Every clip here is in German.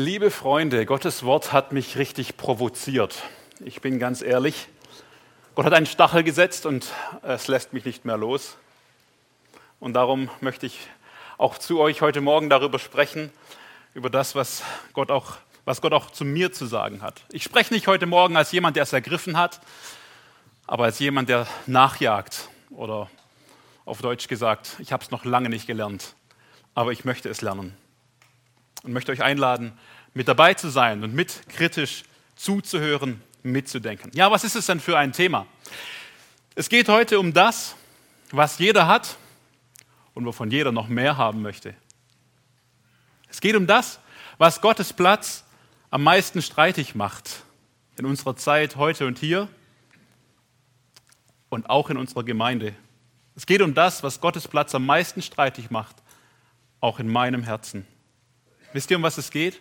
Liebe Freunde, Gottes Wort hat mich richtig provoziert. Ich bin ganz ehrlich. Gott hat einen Stachel gesetzt und es lässt mich nicht mehr los. Und darum möchte ich auch zu euch heute Morgen darüber sprechen, über das, was Gott auch, was Gott auch zu mir zu sagen hat. Ich spreche nicht heute Morgen als jemand, der es ergriffen hat, aber als jemand, der nachjagt oder auf Deutsch gesagt, ich habe es noch lange nicht gelernt, aber ich möchte es lernen und möchte euch einladen, mit dabei zu sein und mit kritisch zuzuhören, mitzudenken. Ja, was ist es denn für ein Thema? Es geht heute um das, was jeder hat und wovon jeder noch mehr haben möchte. Es geht um das, was Gottes Platz am meisten streitig macht in unserer Zeit heute und hier und auch in unserer Gemeinde. Es geht um das, was Gottes Platz am meisten streitig macht, auch in meinem Herzen. Wisst ihr, um was es geht?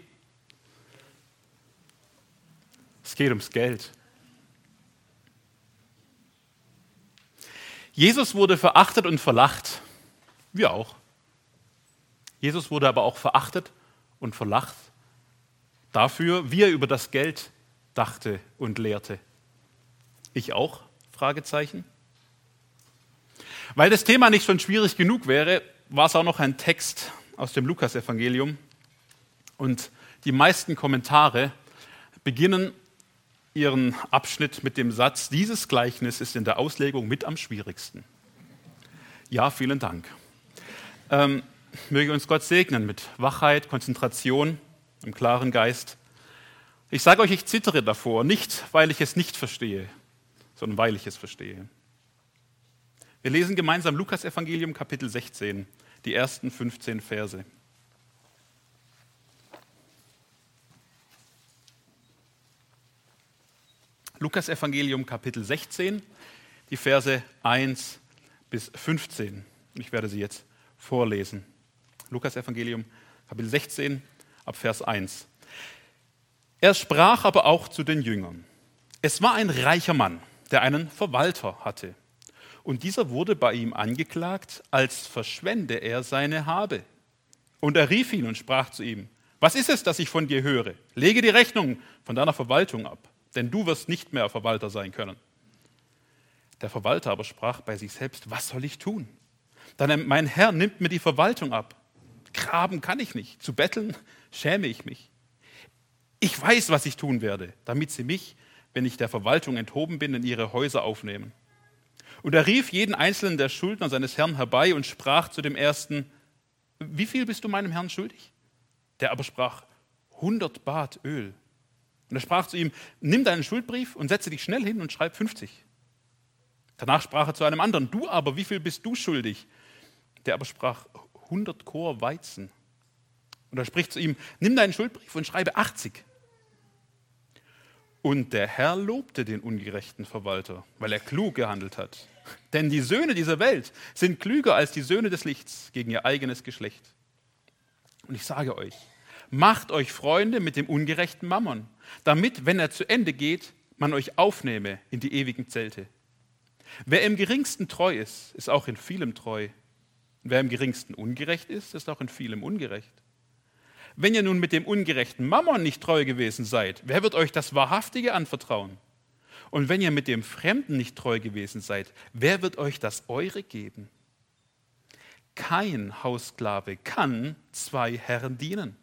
Es geht ums Geld. Jesus wurde verachtet und verlacht. Wir auch. Jesus wurde aber auch verachtet und verlacht dafür, wie er über das Geld dachte und lehrte. Ich auch? Fragezeichen. Weil das Thema nicht schon schwierig genug wäre, war es auch noch ein Text aus dem Lukasevangelium, und die meisten Kommentare beginnen ihren Abschnitt mit dem Satz, dieses Gleichnis ist in der Auslegung mit am schwierigsten. Ja, vielen Dank. Ähm, möge uns Gott segnen mit Wachheit, Konzentration, einem klaren Geist. Ich sage euch, ich zittere davor, nicht weil ich es nicht verstehe, sondern weil ich es verstehe. Wir lesen gemeinsam Lukas Evangelium Kapitel 16, die ersten 15 Verse. Lukas Evangelium Kapitel 16, die Verse 1 bis 15. Ich werde sie jetzt vorlesen. Lukas Evangelium Kapitel 16 ab Vers 1. Er sprach aber auch zu den Jüngern. Es war ein reicher Mann, der einen Verwalter hatte. Und dieser wurde bei ihm angeklagt, als verschwende er seine Habe. Und er rief ihn und sprach zu ihm, was ist es, das ich von dir höre? Lege die Rechnung von deiner Verwaltung ab denn du wirst nicht mehr Verwalter sein können. Der Verwalter aber sprach bei sich selbst, was soll ich tun? Dann mein Herr nimmt mir die Verwaltung ab. Graben kann ich nicht, zu betteln schäme ich mich. Ich weiß, was ich tun werde, damit sie mich, wenn ich der Verwaltung enthoben bin, in ihre Häuser aufnehmen. Und er rief jeden einzelnen der Schuldner seines Herrn herbei und sprach zu dem ersten, wie viel bist du meinem Herrn schuldig? Der aber sprach, 100 Bad Öl. Und er sprach zu ihm, nimm deinen Schuldbrief und setze dich schnell hin und schreib 50. Danach sprach er zu einem anderen, du aber, wie viel bist du schuldig? Der aber sprach, 100 Chor Weizen. Und er spricht zu ihm, nimm deinen Schuldbrief und schreibe 80. Und der Herr lobte den ungerechten Verwalter, weil er klug gehandelt hat. Denn die Söhne dieser Welt sind klüger als die Söhne des Lichts gegen ihr eigenes Geschlecht. Und ich sage euch, macht euch Freunde mit dem ungerechten Mammon, damit, wenn er zu Ende geht, man euch aufnehme in die ewigen Zelte. Wer im geringsten treu ist, ist auch in vielem treu. wer im geringsten ungerecht ist, ist auch in vielem ungerecht. Wenn ihr nun mit dem ungerechten Mammon nicht treu gewesen seid, wer wird euch das Wahrhaftige anvertrauen? Und wenn ihr mit dem Fremden nicht treu gewesen seid, wer wird euch das Eure geben? Kein Haussklave kann zwei Herren dienen.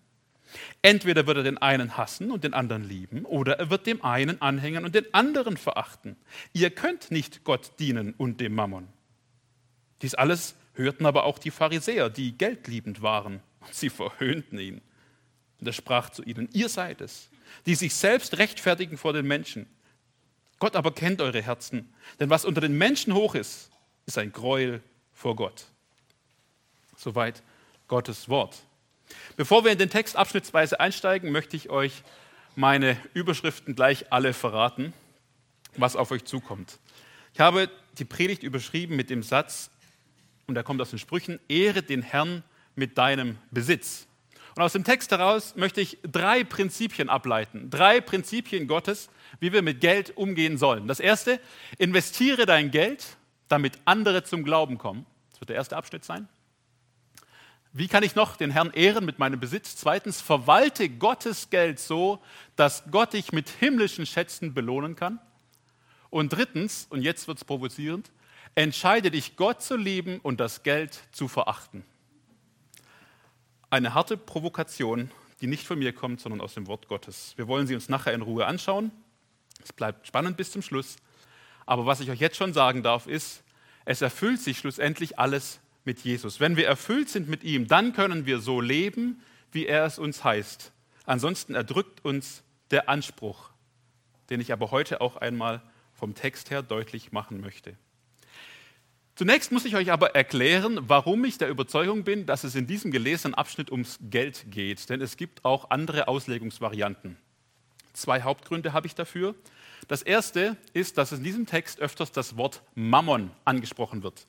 Entweder wird er den einen hassen und den anderen lieben, oder er wird dem einen anhängen und den anderen verachten. Ihr könnt nicht Gott dienen und dem Mammon. Dies alles hörten aber auch die Pharisäer, die geldliebend waren, und sie verhöhnten ihn. Und er sprach zu ihnen, ihr seid es, die sich selbst rechtfertigen vor den Menschen. Gott aber kennt eure Herzen, denn was unter den Menschen hoch ist, ist ein Gräuel vor Gott. Soweit Gottes Wort. Bevor wir in den Text abschnittsweise einsteigen, möchte ich euch meine Überschriften gleich alle verraten, was auf euch zukommt. Ich habe die Predigt überschrieben mit dem Satz, und er kommt aus den Sprüchen, Ehre den Herrn mit deinem Besitz. Und aus dem Text heraus möchte ich drei Prinzipien ableiten, drei Prinzipien Gottes, wie wir mit Geld umgehen sollen. Das erste, investiere dein Geld, damit andere zum Glauben kommen. Das wird der erste Abschnitt sein. Wie kann ich noch den Herrn ehren mit meinem Besitz? Zweitens, verwalte Gottes Geld so, dass Gott dich mit himmlischen Schätzen belohnen kann. Und drittens, und jetzt wird es provozierend, entscheide dich, Gott zu lieben und das Geld zu verachten. Eine harte Provokation, die nicht von mir kommt, sondern aus dem Wort Gottes. Wir wollen sie uns nachher in Ruhe anschauen. Es bleibt spannend bis zum Schluss. Aber was ich euch jetzt schon sagen darf, ist, es erfüllt sich schlussendlich alles mit Jesus. Wenn wir erfüllt sind mit ihm, dann können wir so leben, wie er es uns heißt. Ansonsten erdrückt uns der Anspruch, den ich aber heute auch einmal vom Text her deutlich machen möchte. Zunächst muss ich euch aber erklären, warum ich der Überzeugung bin, dass es in diesem gelesenen Abschnitt ums Geld geht. Denn es gibt auch andere Auslegungsvarianten. Zwei Hauptgründe habe ich dafür. Das erste ist, dass in diesem Text öfters das Wort Mammon angesprochen wird.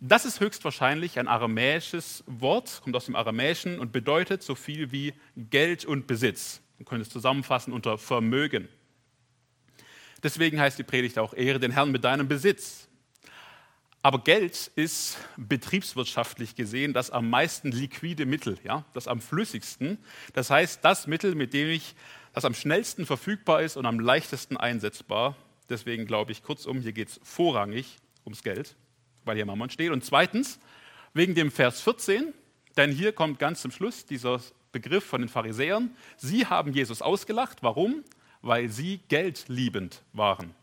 Das ist höchstwahrscheinlich ein aramäisches Wort, kommt aus dem Aramäischen und bedeutet so viel wie Geld und Besitz. Man könnte es zusammenfassen unter Vermögen. Deswegen heißt die Predigt auch Ehre den Herrn mit deinem Besitz. Aber Geld ist betriebswirtschaftlich gesehen das am meisten liquide Mittel, ja, das am flüssigsten. Das heißt, das Mittel, mit dem ich, das am schnellsten verfügbar ist und am leichtesten einsetzbar. Deswegen glaube ich, kurzum, hier geht es vorrangig ums Geld weil hier Mammon steht. Und zweitens, wegen dem Vers 14, denn hier kommt ganz zum Schluss dieser Begriff von den Pharisäern. Sie haben Jesus ausgelacht. Warum? Weil sie geldliebend waren.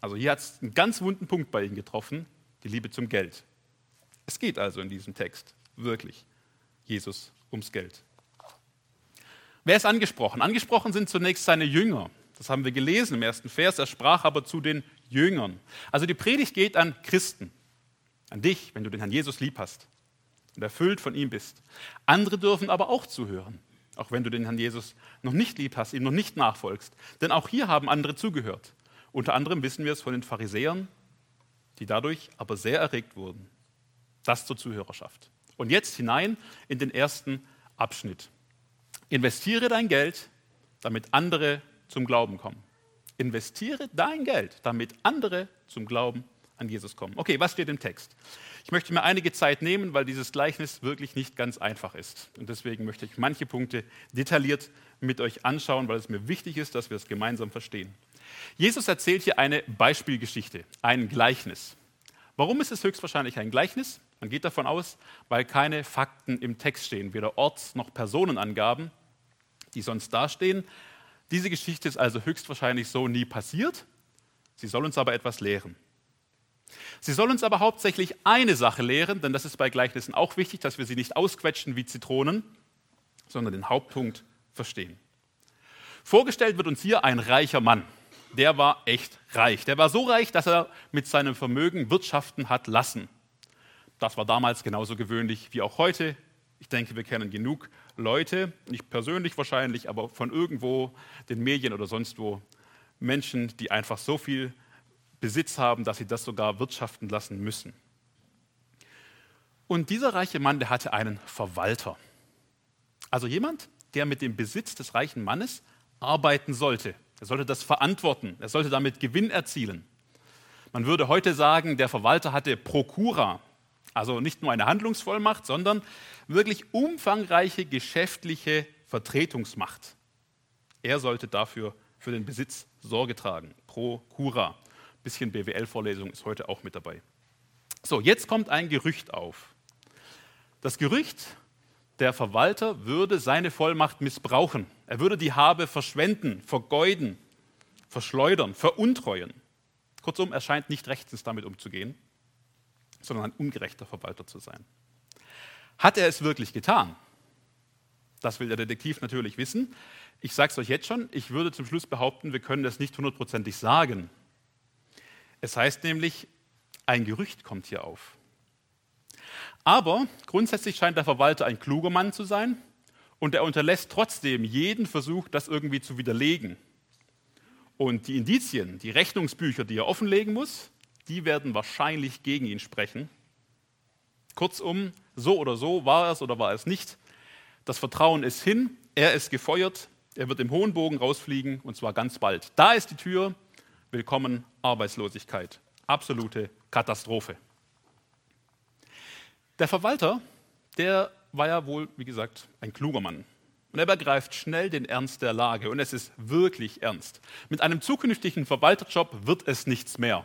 Also hier hat es einen ganz wunden Punkt bei ihnen getroffen, die Liebe zum Geld. Es geht also in diesem Text wirklich Jesus ums Geld. Wer ist angesprochen? Angesprochen sind zunächst seine Jünger. Das haben wir gelesen im ersten Vers. Er sprach aber zu den Jüngern. Also die Predigt geht an Christen an dich, wenn du den Herrn Jesus lieb hast und erfüllt von ihm bist. Andere dürfen aber auch zuhören, auch wenn du den Herrn Jesus noch nicht lieb hast, ihm noch nicht nachfolgst. Denn auch hier haben andere zugehört. Unter anderem wissen wir es von den Pharisäern, die dadurch aber sehr erregt wurden. Das zur Zuhörerschaft. Und jetzt hinein in den ersten Abschnitt. Investiere dein Geld, damit andere zum Glauben kommen. Investiere dein Geld, damit andere zum Glauben kommen an Jesus kommen. Okay, was steht im Text? Ich möchte mir einige Zeit nehmen, weil dieses Gleichnis wirklich nicht ganz einfach ist. Und deswegen möchte ich manche Punkte detailliert mit euch anschauen, weil es mir wichtig ist, dass wir es gemeinsam verstehen. Jesus erzählt hier eine Beispielgeschichte, ein Gleichnis. Warum ist es höchstwahrscheinlich ein Gleichnis? Man geht davon aus, weil keine Fakten im Text stehen, weder Orts- noch Personenangaben, die sonst dastehen. Diese Geschichte ist also höchstwahrscheinlich so nie passiert. Sie soll uns aber etwas lehren. Sie soll uns aber hauptsächlich eine Sache lehren, denn das ist bei Gleichnissen auch wichtig, dass wir sie nicht ausquetschen wie Zitronen, sondern den Hauptpunkt verstehen. Vorgestellt wird uns hier ein reicher Mann. Der war echt reich. Der war so reich, dass er mit seinem Vermögen wirtschaften hat lassen. Das war damals genauso gewöhnlich wie auch heute. Ich denke, wir kennen genug Leute, nicht persönlich wahrscheinlich, aber von irgendwo, den Medien oder sonst wo, Menschen, die einfach so viel Besitz haben, dass sie das sogar wirtschaften lassen müssen. Und dieser reiche Mann, der hatte einen Verwalter. Also jemand, der mit dem Besitz des reichen Mannes arbeiten sollte. Er sollte das verantworten. Er sollte damit Gewinn erzielen. Man würde heute sagen, der Verwalter hatte Prokura, also nicht nur eine Handlungsvollmacht, sondern wirklich umfangreiche geschäftliche Vertretungsmacht. Er sollte dafür für den Besitz Sorge tragen. Prokura bisschen BWL-Vorlesung ist heute auch mit dabei. So, jetzt kommt ein Gerücht auf. Das Gerücht, der Verwalter würde seine Vollmacht missbrauchen. Er würde die Habe verschwenden, vergeuden, verschleudern, veruntreuen. Kurzum, er scheint nicht rechtens damit umzugehen, sondern ein ungerechter Verwalter zu sein. Hat er es wirklich getan? Das will der Detektiv natürlich wissen. Ich sage es euch jetzt schon, ich würde zum Schluss behaupten, wir können das nicht hundertprozentig sagen. Es heißt nämlich, ein Gerücht kommt hier auf. Aber grundsätzlich scheint der Verwalter ein kluger Mann zu sein und er unterlässt trotzdem jeden Versuch, das irgendwie zu widerlegen. Und die Indizien, die Rechnungsbücher, die er offenlegen muss, die werden wahrscheinlich gegen ihn sprechen. Kurzum, so oder so war er es oder war er es nicht. Das Vertrauen ist hin, er ist gefeuert, er wird im hohen Bogen rausfliegen und zwar ganz bald. Da ist die Tür, Willkommen Arbeitslosigkeit. Absolute Katastrophe. Der Verwalter, der war ja wohl, wie gesagt, ein kluger Mann. Und er begreift schnell den Ernst der Lage. Und es ist wirklich ernst. Mit einem zukünftigen Verwalterjob wird es nichts mehr.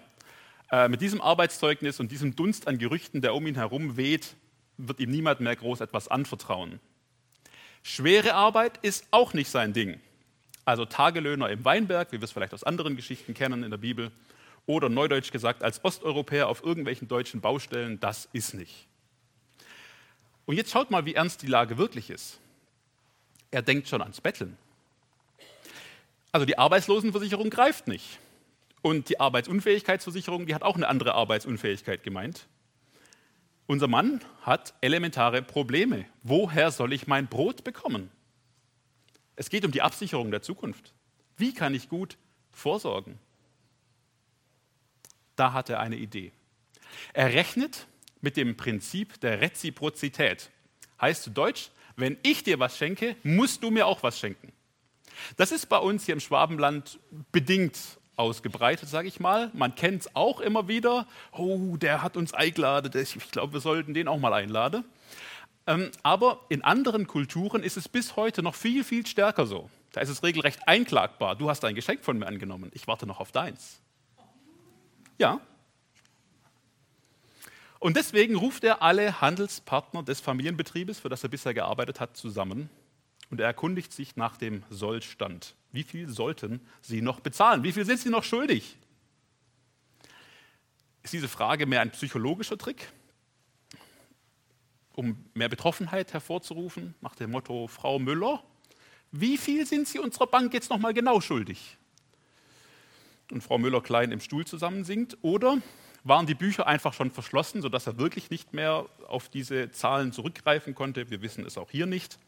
Äh, mit diesem Arbeitszeugnis und diesem Dunst an Gerüchten, der um ihn herum weht, wird ihm niemand mehr groß etwas anvertrauen. Schwere Arbeit ist auch nicht sein Ding. Also Tagelöhner im Weinberg, wie wir es vielleicht aus anderen Geschichten kennen in der Bibel, oder neudeutsch gesagt als Osteuropäer auf irgendwelchen deutschen Baustellen, das ist nicht. Und jetzt schaut mal, wie ernst die Lage wirklich ist. Er denkt schon ans Betteln. Also die Arbeitslosenversicherung greift nicht. Und die Arbeitsunfähigkeitsversicherung, die hat auch eine andere Arbeitsunfähigkeit gemeint. Unser Mann hat elementare Probleme. Woher soll ich mein Brot bekommen? Es geht um die Absicherung der Zukunft. Wie kann ich gut vorsorgen? Da hat er eine Idee. Er rechnet mit dem Prinzip der Reziprozität. Heißt zu Deutsch, wenn ich dir was schenke, musst du mir auch was schenken. Das ist bei uns hier im Schwabenland bedingt ausgebreitet, sage ich mal. Man kennt es auch immer wieder. Oh, der hat uns eingeladen. Ich glaube, wir sollten den auch mal einladen. Ähm, aber in anderen Kulturen ist es bis heute noch viel, viel stärker so. Da ist es regelrecht einklagbar. Du hast ein Geschenk von mir angenommen. Ich warte noch auf deins. Ja. Und deswegen ruft er alle Handelspartner des Familienbetriebes, für das er bisher gearbeitet hat, zusammen und er erkundigt sich nach dem Sollstand. Wie viel sollten sie noch bezahlen? Wie viel sind sie noch schuldig? Ist diese Frage mehr ein psychologischer Trick, um mehr Betroffenheit hervorzurufen, nach dem Motto Frau Müller, wie viel sind Sie unserer Bank jetzt noch mal genau schuldig? Und Frau Müller klein im Stuhl zusammensinkt. Oder waren die Bücher einfach schon verschlossen, sodass er wirklich nicht mehr auf diese Zahlen zurückgreifen konnte? Wir wissen es auch hier nicht.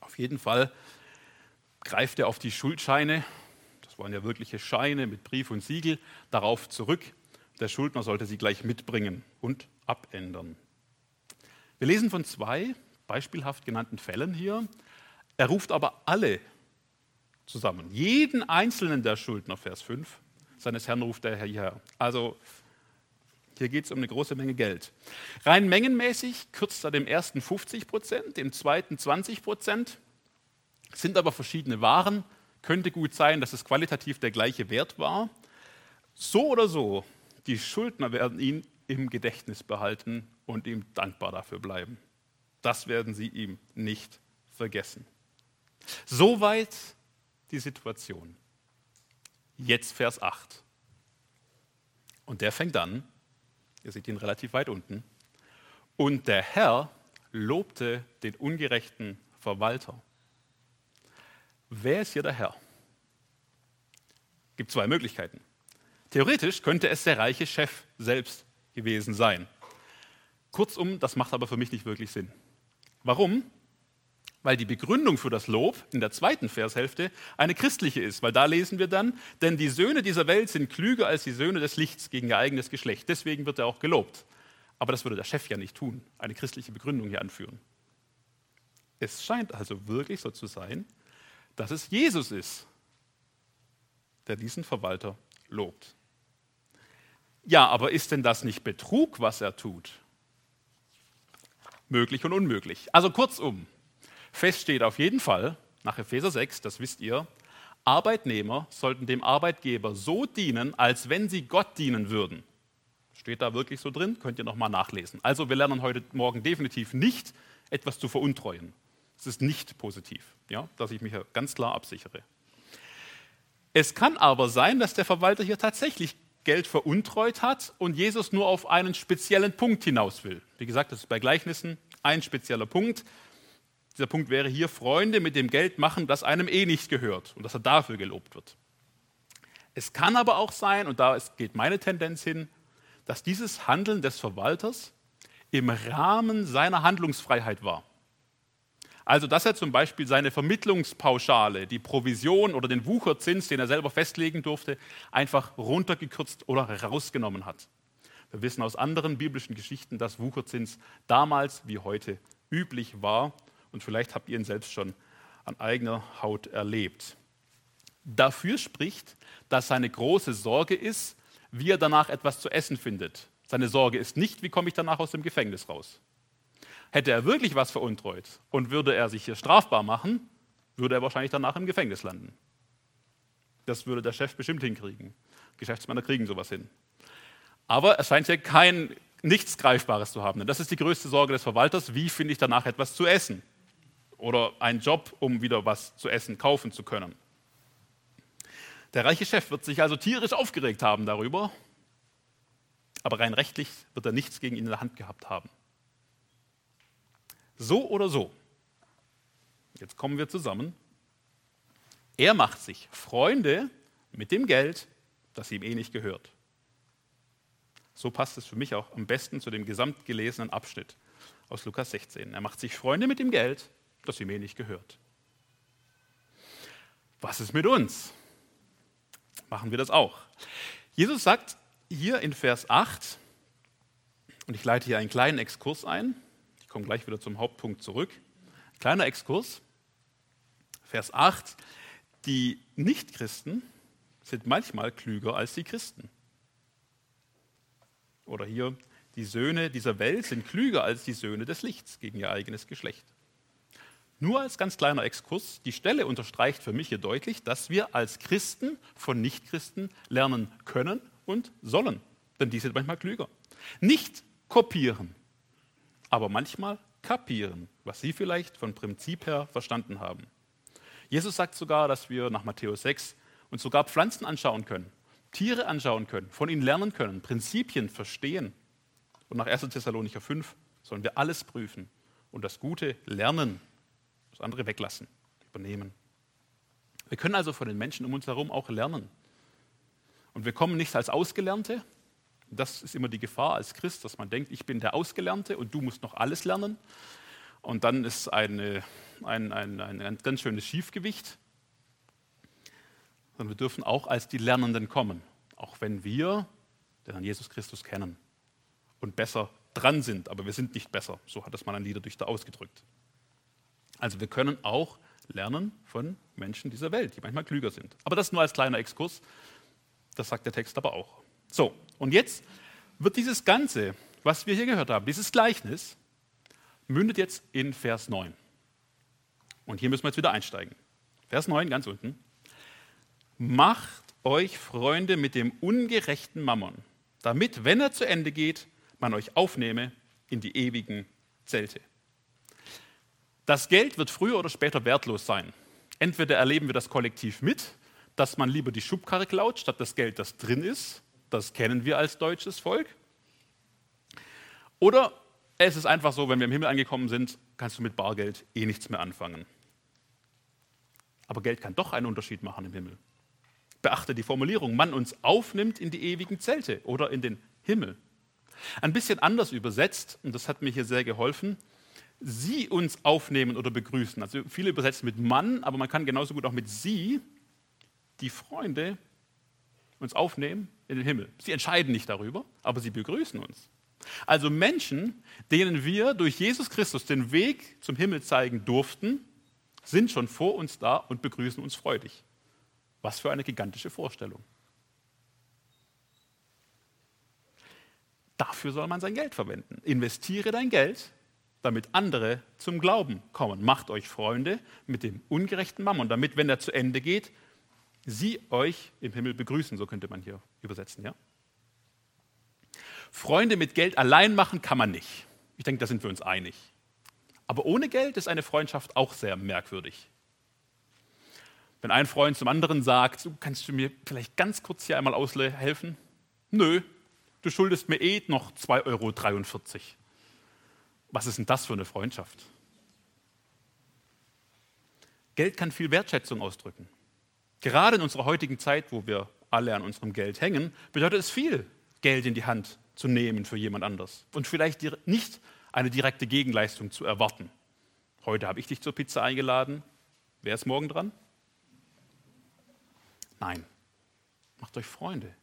Auf jeden Fall greift er auf die Schuldscheine, das waren ja wirkliche Scheine mit Brief und Siegel, darauf zurück. Der Schuldner sollte sie gleich mitbringen und abändern. Wir lesen von zwei beispielhaft genannten Fällen hier. Er ruft aber alle zusammen, jeden einzelnen der Schuldner, Vers 5, seines Herrn ruft er hierher. Also hier geht es um eine große Menge Geld. Rein mengenmäßig kürzt er dem ersten 50 Prozent, dem zweiten 20 Prozent, sind aber verschiedene Waren. Könnte gut sein, dass es qualitativ der gleiche Wert war. So oder so, die Schuldner werden ihn im Gedächtnis behalten und ihm dankbar dafür bleiben. Das werden sie ihm nicht vergessen. Soweit die Situation. Jetzt Vers 8. Und der fängt an, ihr seht ihn relativ weit unten, und der Herr lobte den ungerechten Verwalter. Wer ist hier der Herr? Es gibt zwei Möglichkeiten. Theoretisch könnte es der reiche Chef selbst gewesen sein. Kurzum, das macht aber für mich nicht wirklich Sinn. Warum? Weil die Begründung für das Lob in der zweiten Vershälfte eine christliche ist, weil da lesen wir dann, denn die Söhne dieser Welt sind klüger als die Söhne des Lichts gegen ihr eigenes Geschlecht. Deswegen wird er auch gelobt. Aber das würde der Chef ja nicht tun, eine christliche Begründung hier anführen. Es scheint also wirklich so zu sein, dass es Jesus ist, der diesen Verwalter lobt. Ja, aber ist denn das nicht Betrug, was er tut? Möglich und unmöglich. Also kurzum, fest steht auf jeden Fall, nach Epheser 6, das wisst ihr, Arbeitnehmer sollten dem Arbeitgeber so dienen, als wenn sie Gott dienen würden. Steht da wirklich so drin? Könnt ihr nochmal nachlesen. Also wir lernen heute Morgen definitiv nicht, etwas zu veruntreuen. Es ist nicht positiv, ja, dass ich mich ganz klar absichere. Es kann aber sein, dass der Verwalter hier tatsächlich Geld veruntreut hat und Jesus nur auf einen speziellen Punkt hinaus will. Wie gesagt, das ist bei Gleichnissen ein spezieller Punkt. Dieser Punkt wäre hier, Freunde mit dem Geld machen, das einem eh nicht gehört und dass er dafür gelobt wird. Es kann aber auch sein, und da geht meine Tendenz hin, dass dieses Handeln des Verwalters im Rahmen seiner Handlungsfreiheit war. Also, dass er zum Beispiel seine Vermittlungspauschale, die Provision oder den Wucherzins, den er selber festlegen durfte, einfach runtergekürzt oder rausgenommen hat. Wir wissen aus anderen biblischen Geschichten, dass Wucherzins damals wie heute üblich war und vielleicht habt ihr ihn selbst schon an eigener Haut erlebt. Dafür spricht, dass seine große Sorge ist, wie er danach etwas zu essen findet. Seine Sorge ist nicht, wie komme ich danach aus dem Gefängnis raus. Hätte er wirklich was veruntreut und würde er sich hier strafbar machen, würde er wahrscheinlich danach im Gefängnis landen. Das würde der Chef bestimmt hinkriegen. Geschäftsmänner kriegen sowas hin. Aber es scheint hier kein nichts Greifbares zu haben. das ist die größte Sorge des Verwalters. Wie finde ich danach etwas zu essen? Oder einen Job, um wieder was zu essen kaufen zu können. Der reiche Chef wird sich also tierisch aufgeregt haben darüber, aber rein rechtlich wird er nichts gegen ihn in der Hand gehabt haben. So oder so, jetzt kommen wir zusammen, er macht sich Freunde mit dem Geld, das ihm eh nicht gehört. So passt es für mich auch am besten zu dem gesamtgelesenen Abschnitt aus Lukas 16. Er macht sich Freunde mit dem Geld, das ihm eh nicht gehört. Was ist mit uns? Machen wir das auch. Jesus sagt hier in Vers 8, und ich leite hier einen kleinen Exkurs ein, ich komme gleich wieder zum Hauptpunkt zurück. Kleiner Exkurs. Vers 8, die Nichtchristen sind manchmal klüger als die Christen. Oder hier, die Söhne dieser Welt sind klüger als die Söhne des Lichts gegen ihr eigenes Geschlecht. Nur als ganz kleiner Exkurs, die Stelle unterstreicht für mich hier deutlich, dass wir als Christen von Nichtchristen lernen können und sollen, denn die sind manchmal klüger. Nicht kopieren, aber manchmal kapieren, was sie vielleicht von Prinzip her verstanden haben. Jesus sagt sogar, dass wir nach Matthäus 6 uns sogar Pflanzen anschauen können, Tiere anschauen können, von ihnen lernen können, Prinzipien verstehen. Und nach 1. Thessalonicher 5 sollen wir alles prüfen und das Gute lernen, das andere weglassen, übernehmen. Wir können also von den Menschen um uns herum auch lernen. Und wir kommen nicht als Ausgelernte. Das ist immer die Gefahr als Christ, dass man denkt, ich bin der Ausgelernte und du musst noch alles lernen. Und dann ist eine, ein, ein, ein, ein ganz schönes Schiefgewicht sondern wir dürfen auch als die Lernenden kommen, auch wenn wir den Herrn Jesus Christus kennen und besser dran sind, aber wir sind nicht besser. So hat es mal ein Liederdichter ausgedrückt. Also wir können auch lernen von Menschen dieser Welt, die manchmal klüger sind. Aber das nur als kleiner Exkurs, das sagt der Text aber auch. So, und jetzt wird dieses Ganze, was wir hier gehört haben, dieses Gleichnis, mündet jetzt in Vers 9. Und hier müssen wir jetzt wieder einsteigen. Vers 9, ganz unten. Macht euch Freunde mit dem ungerechten Mammon, damit, wenn er zu Ende geht, man euch aufnehme in die ewigen Zelte. Das Geld wird früher oder später wertlos sein. Entweder erleben wir das kollektiv mit, dass man lieber die Schubkarre klaut, statt das Geld, das drin ist. Das kennen wir als deutsches Volk. Oder es ist einfach so, wenn wir im Himmel angekommen sind, kannst du mit Bargeld eh nichts mehr anfangen. Aber Geld kann doch einen Unterschied machen im Himmel beachte die Formulierung, man uns aufnimmt in die ewigen Zelte oder in den Himmel. Ein bisschen anders übersetzt, und das hat mir hier sehr geholfen, sie uns aufnehmen oder begrüßen. Also viele übersetzen mit Mann, aber man kann genauso gut auch mit sie, die Freunde, uns aufnehmen in den Himmel. Sie entscheiden nicht darüber, aber sie begrüßen uns. Also Menschen, denen wir durch Jesus Christus den Weg zum Himmel zeigen durften, sind schon vor uns da und begrüßen uns freudig. Was für eine gigantische Vorstellung. Dafür soll man sein Geld verwenden. Investiere dein Geld, damit andere zum Glauben kommen. Macht euch Freunde mit dem ungerechten Mammon, damit, wenn er zu Ende geht, sie euch im Himmel begrüßen. So könnte man hier übersetzen, ja? Freunde mit Geld allein machen kann man nicht. Ich denke, da sind wir uns einig. Aber ohne Geld ist eine Freundschaft auch sehr merkwürdig. Wenn ein Freund zum anderen sagt, du kannst du mir vielleicht ganz kurz hier einmal aushelfen? Nö, du schuldest mir eh noch 2,43 Euro. Was ist denn das für eine Freundschaft? Geld kann viel Wertschätzung ausdrücken. Gerade in unserer heutigen Zeit, wo wir alle an unserem Geld hängen, bedeutet es viel, Geld in die Hand zu nehmen für jemand anders und vielleicht nicht eine direkte Gegenleistung zu erwarten. Heute habe ich dich zur Pizza eingeladen. Wer ist morgen dran? Nein, macht euch Freunde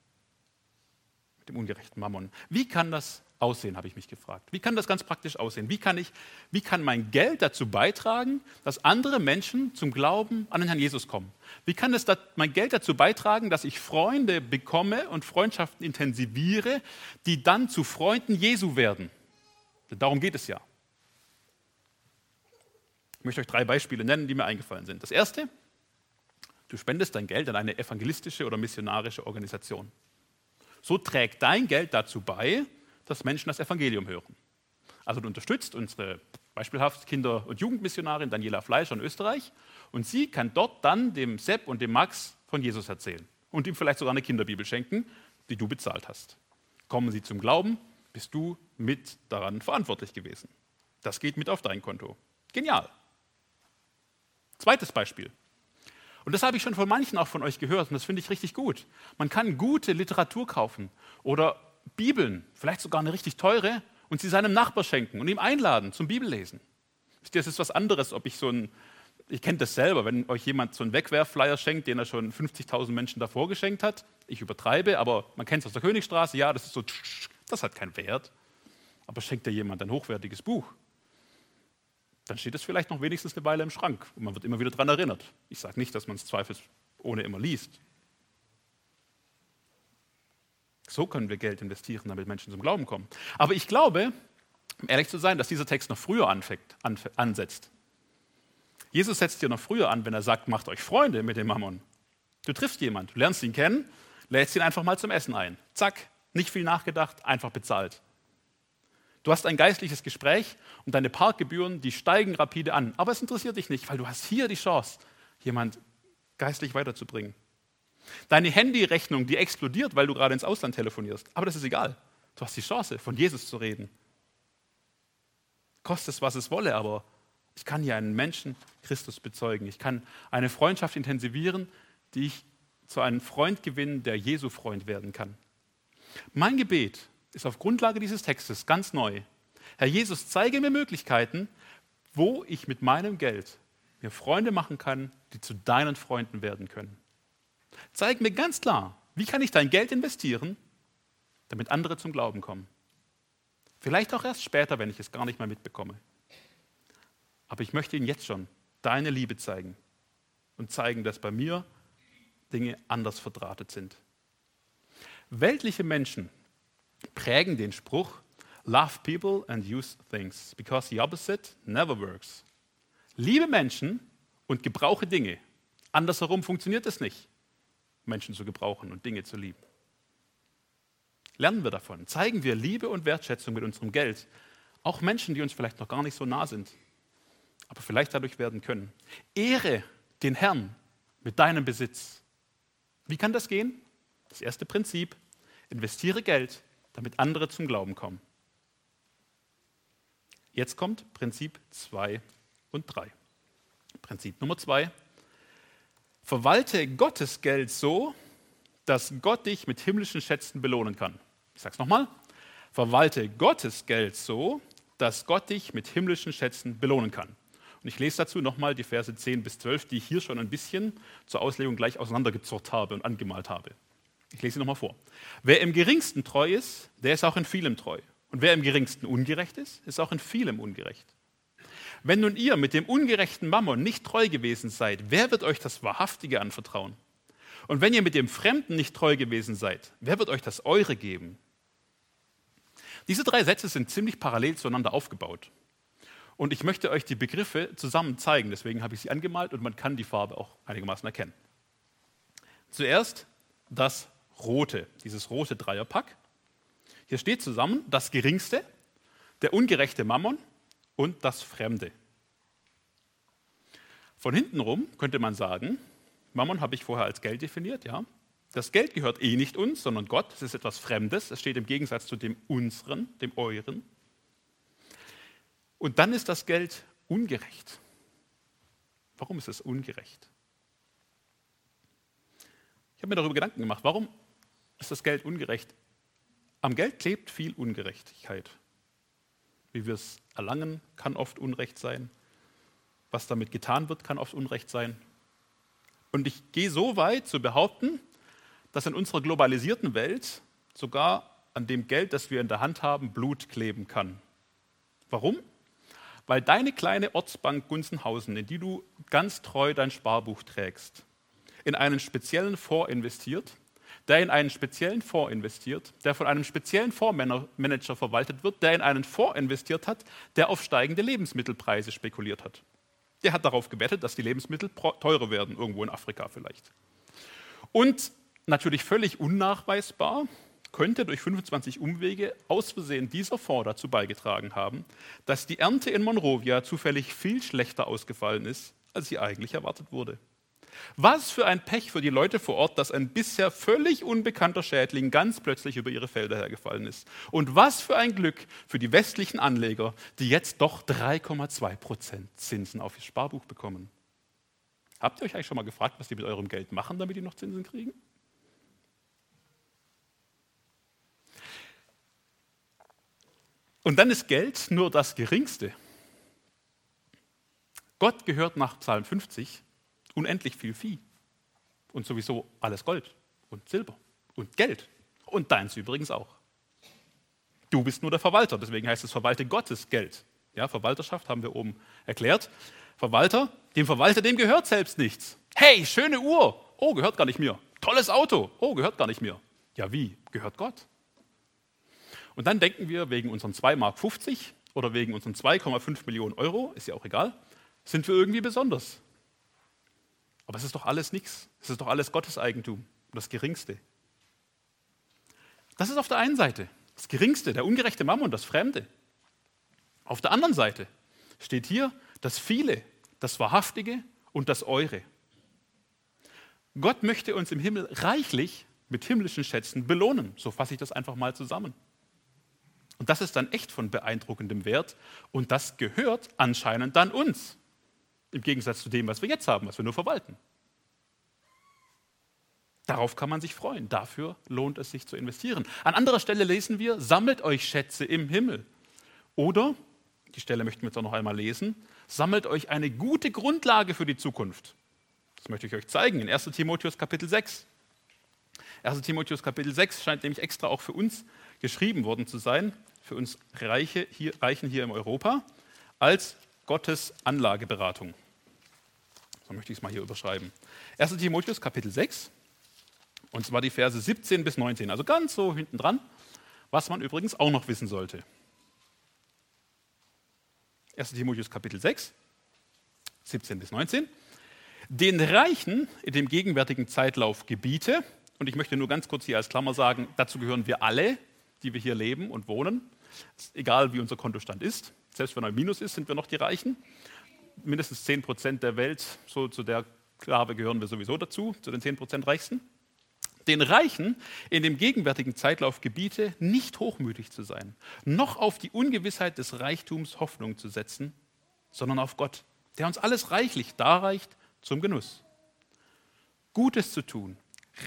mit dem ungerechten Mammon. Wie kann das aussehen, habe ich mich gefragt. Wie kann das ganz praktisch aussehen? Wie kann, ich, wie kann mein Geld dazu beitragen, dass andere Menschen zum Glauben an den Herrn Jesus kommen? Wie kann es da, mein Geld dazu beitragen, dass ich Freunde bekomme und Freundschaften intensiviere, die dann zu Freunden Jesu werden? Darum geht es ja. Ich möchte euch drei Beispiele nennen, die mir eingefallen sind. Das erste, du spendest dein Geld an eine evangelistische oder missionarische Organisation. So trägt dein Geld dazu bei, dass Menschen das Evangelium hören. Also du unterstützt unsere beispielhaft Kinder- und Jugendmissionarin Daniela Fleischer in Österreich und sie kann dort dann dem Sepp und dem Max von Jesus erzählen und ihm vielleicht sogar eine Kinderbibel schenken, die du bezahlt hast. Kommen sie zum Glauben, bist du mit daran verantwortlich gewesen. Das geht mit auf dein Konto. Genial. Zweites Beispiel. Und das habe ich schon von manchen auch von euch gehört und das finde ich richtig gut. Man kann gute Literatur kaufen oder Bibeln, vielleicht sogar eine richtig teure, und sie seinem Nachbar schenken und ihm einladen zum Bibellesen. Das ist was anderes, ob ich so ein, ich kenne das selber, wenn euch jemand so einen Wegwerfflyer schenkt, den er schon 50.000 Menschen davor geschenkt hat. Ich übertreibe, aber man kennt es aus der Königstraße, ja, das ist so, das hat keinen Wert. Aber schenkt dir jemand ein hochwertiges Buch, dann steht es vielleicht noch wenigstens eine Weile im Schrank und man wird immer wieder daran erinnert. Ich sage nicht, dass man es zweifelsohne immer liest. So können wir Geld investieren, damit Menschen zum Glauben kommen. Aber ich glaube, um ehrlich zu sein, dass dieser Text noch früher anfängt, ansetzt. Jesus setzt hier noch früher an, wenn er sagt, macht euch Freunde mit dem Mammon. Du triffst jemanden, du lernst ihn kennen, lädst ihn einfach mal zum Essen ein. Zack, nicht viel nachgedacht, einfach bezahlt. Du hast ein geistliches Gespräch und deine Parkgebühren, die steigen rapide an. Aber es interessiert dich nicht, weil du hast hier die Chance, jemand geistlich weiterzubringen. Deine Handyrechnung, die explodiert, weil du gerade ins Ausland telefonierst. Aber das ist egal. Du hast die Chance, von Jesus zu reden. Kostet es, was es wolle, aber ich kann hier einen Menschen Christus bezeugen. Ich kann eine Freundschaft intensivieren, die ich zu einem Freund gewinnen, der Jesu Freund werden kann. Mein Gebet ist auf Grundlage dieses Textes ganz neu. Herr Jesus, zeige mir Möglichkeiten, wo ich mit meinem Geld mir Freunde machen kann, die zu deinen Freunden werden können. Zeig mir ganz klar, wie kann ich dein Geld investieren, damit andere zum Glauben kommen. Vielleicht auch erst später, wenn ich es gar nicht mehr mitbekomme. Aber ich möchte Ihnen jetzt schon deine Liebe zeigen und zeigen, dass bei mir Dinge anders verdrahtet sind. Weltliche Menschen prägen den Spruch Love people and use things, because the opposite never works. Liebe Menschen und gebrauche Dinge. Andersherum funktioniert es nicht, Menschen zu gebrauchen und Dinge zu lieben. Lernen wir davon. Zeigen wir Liebe und Wertschätzung mit unserem Geld. Auch Menschen, die uns vielleicht noch gar nicht so nah sind, aber vielleicht dadurch werden können. Ehre den Herrn mit deinem Besitz. Wie kann das gehen? Das erste Prinzip, investiere Geld damit andere zum Glauben kommen. Jetzt kommt Prinzip 2 und 3. Prinzip Nummer 2. Verwalte Gottes Geld so, dass Gott dich mit himmlischen Schätzen belohnen kann. Ich sage es nochmal. Verwalte Gottes Geld so, dass Gott dich mit himmlischen Schätzen belohnen kann. Und ich lese dazu nochmal die Verse 10 bis 12, die ich hier schon ein bisschen zur Auslegung gleich auseinandergezurrt habe und angemalt habe. Ich lese sie nochmal vor. Wer im geringsten treu ist, der ist auch in vielem treu. Und wer im geringsten ungerecht ist, ist auch in vielem ungerecht. Wenn nun ihr mit dem ungerechten Mammon nicht treu gewesen seid, wer wird euch das Wahrhaftige anvertrauen? Und wenn ihr mit dem Fremden nicht treu gewesen seid, wer wird euch das Eure geben? Diese drei Sätze sind ziemlich parallel zueinander aufgebaut. Und ich möchte euch die Begriffe zusammen zeigen, deswegen habe ich sie angemalt und man kann die Farbe auch einigermaßen erkennen. Zuerst das rote, dieses rote Dreierpack. Hier steht zusammen das Geringste, der ungerechte Mammon und das Fremde. Von hinten rum könnte man sagen, Mammon habe ich vorher als Geld definiert, ja. Das Geld gehört eh nicht uns, sondern Gott. Es ist etwas Fremdes. Es steht im Gegensatz zu dem unseren, dem euren. Und dann ist das Geld ungerecht. Warum ist es ungerecht? Ich habe mir darüber Gedanken gemacht, warum ist das Geld ungerecht. Am Geld klebt viel Ungerechtigkeit. Wie wir es erlangen, kann oft Unrecht sein. Was damit getan wird, kann oft Unrecht sein. Und ich gehe so weit zu behaupten, dass in unserer globalisierten Welt sogar an dem Geld, das wir in der Hand haben, Blut kleben kann. Warum? Weil deine kleine Ortsbank Gunzenhausen, in die du ganz treu dein Sparbuch trägst, in einen speziellen Fonds investiert, der in einen speziellen Fonds investiert, der von einem speziellen Fondsmanager verwaltet wird, der in einen Fonds investiert hat, der auf steigende Lebensmittelpreise spekuliert hat. Der hat darauf gewettet, dass die Lebensmittel teurer werden, irgendwo in Afrika vielleicht. Und natürlich völlig unnachweisbar könnte durch 25 Umwege aus Versehen dieser Fonds dazu beigetragen haben, dass die Ernte in Monrovia zufällig viel schlechter ausgefallen ist, als sie eigentlich erwartet wurde. Was für ein Pech für die Leute vor Ort, dass ein bisher völlig unbekannter Schädling ganz plötzlich über ihre Felder hergefallen ist. Und was für ein Glück für die westlichen Anleger, die jetzt doch 3,2 Prozent Zinsen auf ihr Sparbuch bekommen. Habt ihr euch eigentlich schon mal gefragt, was die mit eurem Geld machen, damit die noch Zinsen kriegen? Und dann ist Geld nur das Geringste. Gott gehört nach Psalm 50 unendlich viel Vieh und sowieso alles Gold und Silber und Geld und deins übrigens auch. Du bist nur der Verwalter, deswegen heißt es verwalte Gottes Geld. Ja, Verwalterschaft haben wir oben erklärt. Verwalter, dem Verwalter, dem gehört selbst nichts. Hey, schöne Uhr. Oh, gehört gar nicht mir. Tolles Auto. Oh, gehört gar nicht mir. Ja, wie? Gehört Gott. Und dann denken wir, wegen unseren 2,50 Mark oder wegen unseren 2,5 Millionen Euro, ist ja auch egal, sind wir irgendwie besonders. Aber es ist doch alles nichts. Es ist doch alles Gottes Eigentum, das Geringste. Das ist auf der einen Seite das Geringste, der ungerechte Mammon, das Fremde. Auf der anderen Seite steht hier das Viele, das Wahrhaftige und das Eure. Gott möchte uns im Himmel reichlich mit himmlischen Schätzen belohnen. So fasse ich das einfach mal zusammen. Und das ist dann echt von beeindruckendem Wert und das gehört anscheinend dann uns, im Gegensatz zu dem, was wir jetzt haben, was wir nur verwalten. Darauf kann man sich freuen, dafür lohnt es sich zu investieren. An anderer Stelle lesen wir, sammelt euch Schätze im Himmel. Oder, die Stelle möchten wir jetzt auch noch einmal lesen, sammelt euch eine gute Grundlage für die Zukunft. Das möchte ich euch zeigen in 1 Timotheus Kapitel 6. 1 Timotheus Kapitel 6 scheint nämlich extra auch für uns geschrieben worden zu sein, für uns Reiche hier, Reichen hier in Europa, als Gottes Anlageberatung. So möchte ich es mal hier überschreiben. 1 Timotheus Kapitel 6, und zwar die Verse 17 bis 19, also ganz so hinten dran, was man übrigens auch noch wissen sollte. 1 Timotheus Kapitel 6, 17 bis 19. Den Reichen in dem gegenwärtigen Zeitlauf gebiete, und ich möchte nur ganz kurz hier als Klammer sagen, dazu gehören wir alle, die wir hier leben und wohnen, egal wie unser Kontostand ist. Selbst wenn er Minus ist, sind wir noch die Reichen. Mindestens 10 Prozent der Welt, so zu der Klave gehören wir sowieso dazu, zu den 10 Prozent Reichsten. Den Reichen in dem gegenwärtigen Zeitlauf gebiete, nicht hochmütig zu sein, noch auf die Ungewissheit des Reichtums Hoffnung zu setzen, sondern auf Gott, der uns alles reichlich darreicht zum Genuss. Gutes zu tun,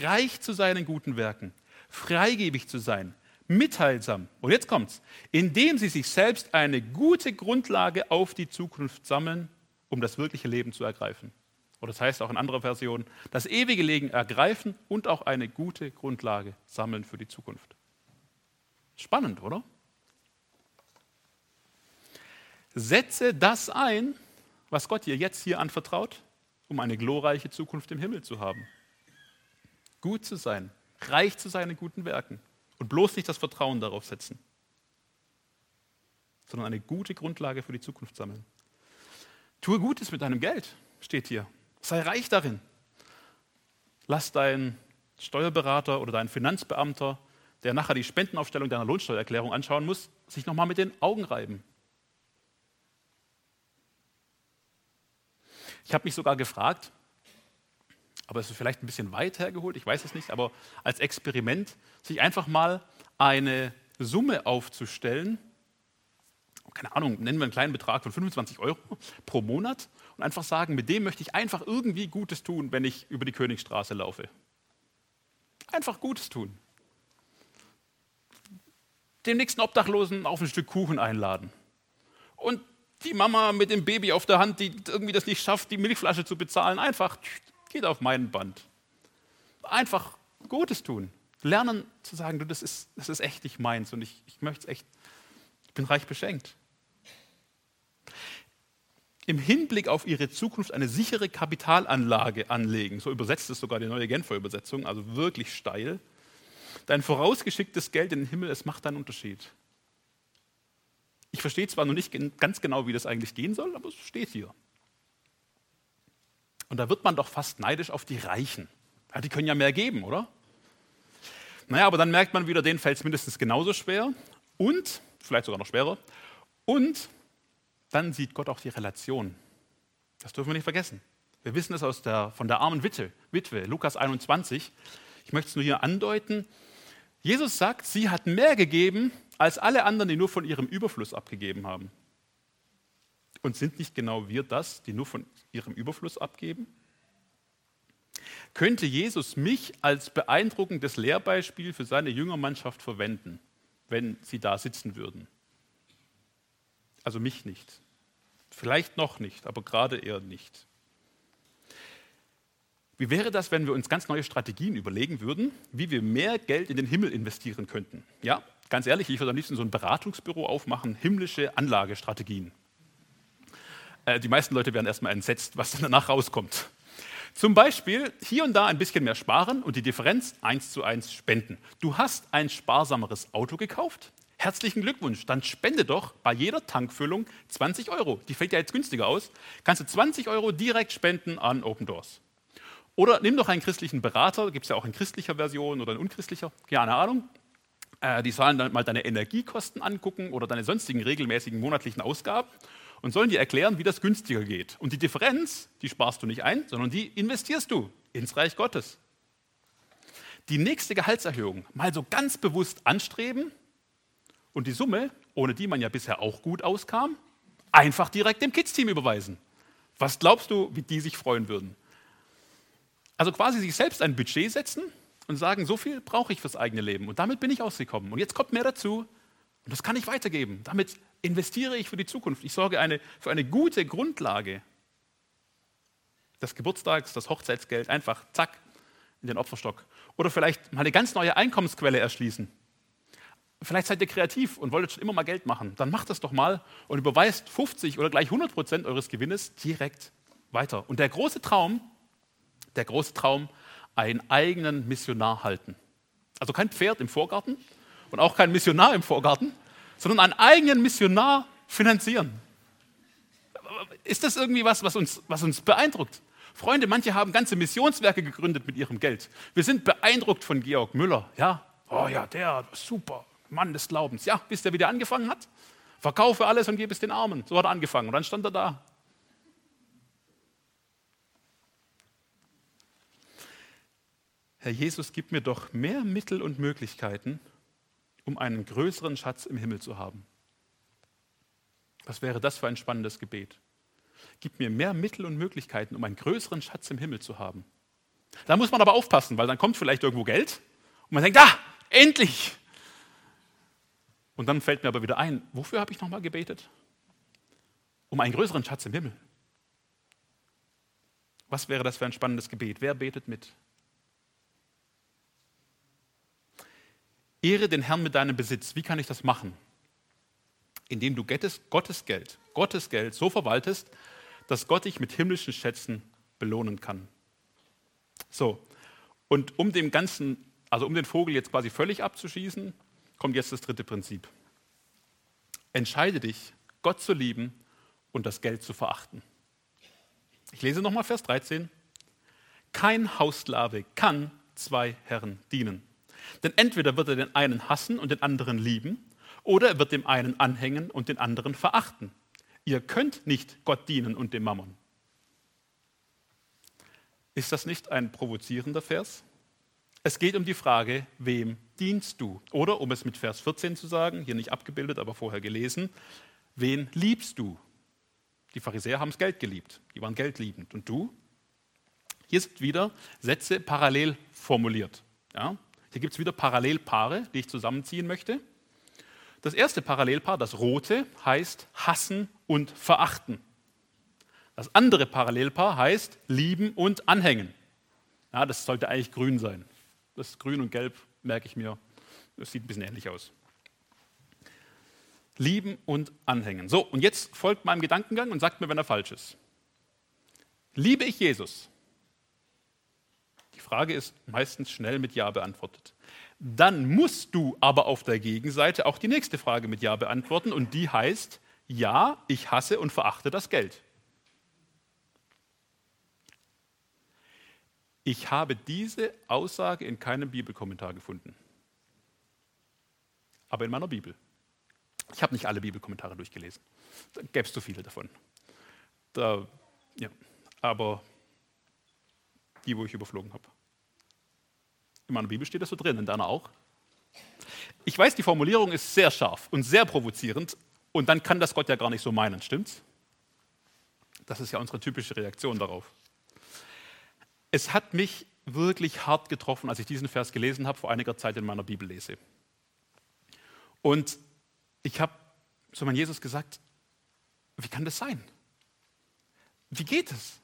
reich zu sein in guten Werken, freigebig zu sein, mitteilsam. Und jetzt kommt's, indem sie sich selbst eine gute Grundlage auf die Zukunft sammeln, um das wirkliche Leben zu ergreifen. Oder das heißt auch in anderer Version, das ewige Leben ergreifen und auch eine gute Grundlage sammeln für die Zukunft. Spannend, oder? Setze das ein, was Gott dir jetzt hier anvertraut, um eine glorreiche Zukunft im Himmel zu haben. Gut zu sein, reich zu sein in guten Werken und bloß nicht das Vertrauen darauf setzen, sondern eine gute Grundlage für die Zukunft sammeln. Tue Gutes mit deinem Geld, steht hier. Sei reich darin. Lass deinen Steuerberater oder deinen Finanzbeamter, der nachher die Spendenaufstellung deiner Lohnsteuererklärung anschauen muss, sich nochmal mit den Augen reiben. Ich habe mich sogar gefragt, aber es ist vielleicht ein bisschen weit hergeholt, ich weiß es nicht, aber als Experiment, sich einfach mal eine Summe aufzustellen, keine Ahnung, nennen wir einen kleinen Betrag von 25 Euro pro Monat und einfach sagen, mit dem möchte ich einfach irgendwie Gutes tun, wenn ich über die Königstraße laufe. Einfach Gutes tun. Den nächsten Obdachlosen auf ein Stück Kuchen einladen. Und die Mama mit dem Baby auf der Hand, die irgendwie das nicht schafft, die Milchflasche zu bezahlen, einfach geht auf meinen Band. Einfach Gutes tun. Lernen zu sagen, du, das ist, das ist echt nicht meins und ich, ich möchte es echt, bin reich beschenkt. Im Hinblick auf ihre Zukunft eine sichere Kapitalanlage anlegen. So übersetzt es sogar die neue Genfer Übersetzung, also wirklich steil. Dein vorausgeschicktes Geld in den Himmel, es macht einen Unterschied. Ich verstehe zwar noch nicht ganz genau, wie das eigentlich gehen soll, aber es steht hier. Und da wird man doch fast neidisch auf die Reichen. Ja, die können ja mehr geben, oder? Naja, aber dann merkt man wieder, denen fällt es mindestens genauso schwer und, vielleicht sogar noch schwerer, und dann sieht Gott auch die Relation. Das dürfen wir nicht vergessen. Wir wissen es aus der, von der armen Witwe, Witwe, Lukas 21. Ich möchte es nur hier andeuten. Jesus sagt, sie hat mehr gegeben als alle anderen, die nur von ihrem Überfluss abgegeben haben. Und sind nicht genau wir das, die nur von ihrem Überfluss abgeben? Könnte Jesus mich als beeindruckendes Lehrbeispiel für seine Jüngermannschaft verwenden, wenn sie da sitzen würden? Also mich nicht. Vielleicht noch nicht, aber gerade eher nicht. Wie wäre das, wenn wir uns ganz neue Strategien überlegen würden, wie wir mehr Geld in den Himmel investieren könnten? Ja, ganz ehrlich, ich würde am liebsten so ein Beratungsbüro aufmachen, himmlische Anlagestrategien. Äh, die meisten Leute werden erstmal entsetzt, was danach rauskommt. Zum Beispiel hier und da ein bisschen mehr sparen und die Differenz eins zu eins spenden. Du hast ein sparsameres Auto gekauft? Herzlichen Glückwunsch, dann spende doch bei jeder Tankfüllung 20 Euro. Die fällt ja jetzt günstiger aus. Kannst du 20 Euro direkt spenden an Open Doors. Oder nimm doch einen christlichen Berater, gibt es ja auch in christlicher Version oder in unchristlicher, keine Ahnung. Äh, die sollen dann mal deine Energiekosten angucken oder deine sonstigen regelmäßigen monatlichen Ausgaben und sollen dir erklären, wie das günstiger geht. Und die Differenz, die sparst du nicht ein, sondern die investierst du ins Reich Gottes. Die nächste Gehaltserhöhung mal so ganz bewusst anstreben und die Summe, ohne die man ja bisher auch gut auskam, einfach direkt dem Kids-Team überweisen. Was glaubst du, wie die sich freuen würden? Also quasi sich selbst ein Budget setzen und sagen, so viel brauche ich fürs eigene Leben. Und damit bin ich ausgekommen. Und jetzt kommt mehr dazu. Und das kann ich weitergeben. Damit investiere ich für die Zukunft. Ich sorge eine, für eine gute Grundlage. Das Geburtstags, das Hochzeitsgeld, einfach zack, in den Opferstock. Oder vielleicht mal eine ganz neue Einkommensquelle erschließen. Vielleicht seid ihr kreativ und wolltet schon immer mal Geld machen. Dann macht das doch mal und überweist 50 oder gleich 100 Prozent eures Gewinnes direkt weiter. Und der große Traum, der große Traum, einen eigenen Missionar halten. Also kein Pferd im Vorgarten und auch kein Missionar im Vorgarten, sondern einen eigenen Missionar finanzieren. Ist das irgendwie was, was uns, was uns beeindruckt? Freunde, manche haben ganze Missionswerke gegründet mit ihrem Geld. Wir sind beeindruckt von Georg Müller. Ja, oh ja, der, super, Mann des Glaubens. Ja, bis der wieder angefangen hat. Verkaufe alles und gebe es den Armen. So hat er angefangen und dann stand er da. Herr Jesus, gib mir doch mehr Mittel und Möglichkeiten, um einen größeren Schatz im Himmel zu haben. Was wäre das für ein spannendes Gebet? Gib mir mehr Mittel und Möglichkeiten, um einen größeren Schatz im Himmel zu haben. Da muss man aber aufpassen, weil dann kommt vielleicht irgendwo Geld und man denkt, ah, endlich! Und dann fällt mir aber wieder ein, wofür habe ich nochmal gebetet? Um einen größeren Schatz im Himmel. Was wäre das für ein spannendes Gebet? Wer betet mit? Ehre den Herrn mit deinem Besitz. Wie kann ich das machen? Indem du Gottes Geld, Gottes Geld so verwaltest, dass Gott dich mit himmlischen Schätzen belohnen kann. So, und um dem Ganzen, also um den Vogel jetzt quasi völlig abzuschießen, kommt jetzt das dritte Prinzip. Entscheide dich, Gott zu lieben und das Geld zu verachten. Ich lese nochmal Vers 13. Kein Hausslave kann zwei Herren dienen. Denn entweder wird er den einen hassen und den anderen lieben, oder er wird dem einen anhängen und den anderen verachten. Ihr könnt nicht Gott dienen und dem Mammon. Ist das nicht ein provozierender Vers? Es geht um die Frage, wem dienst du? Oder um es mit Vers 14 zu sagen, hier nicht abgebildet, aber vorher gelesen, wen liebst du? Die Pharisäer haben das Geld geliebt, die waren geldliebend. Und du? Hier sind wieder Sätze parallel formuliert. Ja? Hier gibt es wieder Parallelpaare, die ich zusammenziehen möchte. Das erste Parallelpaar, das rote, heißt hassen und verachten. Das andere Parallelpaar heißt lieben und anhängen. Ja, das sollte eigentlich grün sein. Das Grün und Gelb merke ich mir, das sieht ein bisschen ähnlich aus. Lieben und anhängen. So, und jetzt folgt meinem Gedankengang und sagt mir, wenn er falsch ist. Liebe ich Jesus? Frage ist meistens schnell mit Ja beantwortet. Dann musst du aber auf der Gegenseite auch die nächste Frage mit Ja beantworten und die heißt, ja, ich hasse und verachte das Geld. Ich habe diese Aussage in keinem Bibelkommentar gefunden. Aber in meiner Bibel. Ich habe nicht alle Bibelkommentare durchgelesen. Da gäbe es zu viele davon. Da, ja. Aber die, wo ich überflogen habe. In meiner Bibel steht das so drin, in deiner auch. Ich weiß, die Formulierung ist sehr scharf und sehr provozierend und dann kann das Gott ja gar nicht so meinen, stimmt's? Das ist ja unsere typische Reaktion darauf. Es hat mich wirklich hart getroffen, als ich diesen Vers gelesen habe, vor einiger Zeit in meiner Bibellese. Und ich habe zu meinem Jesus gesagt, wie kann das sein? Wie geht es?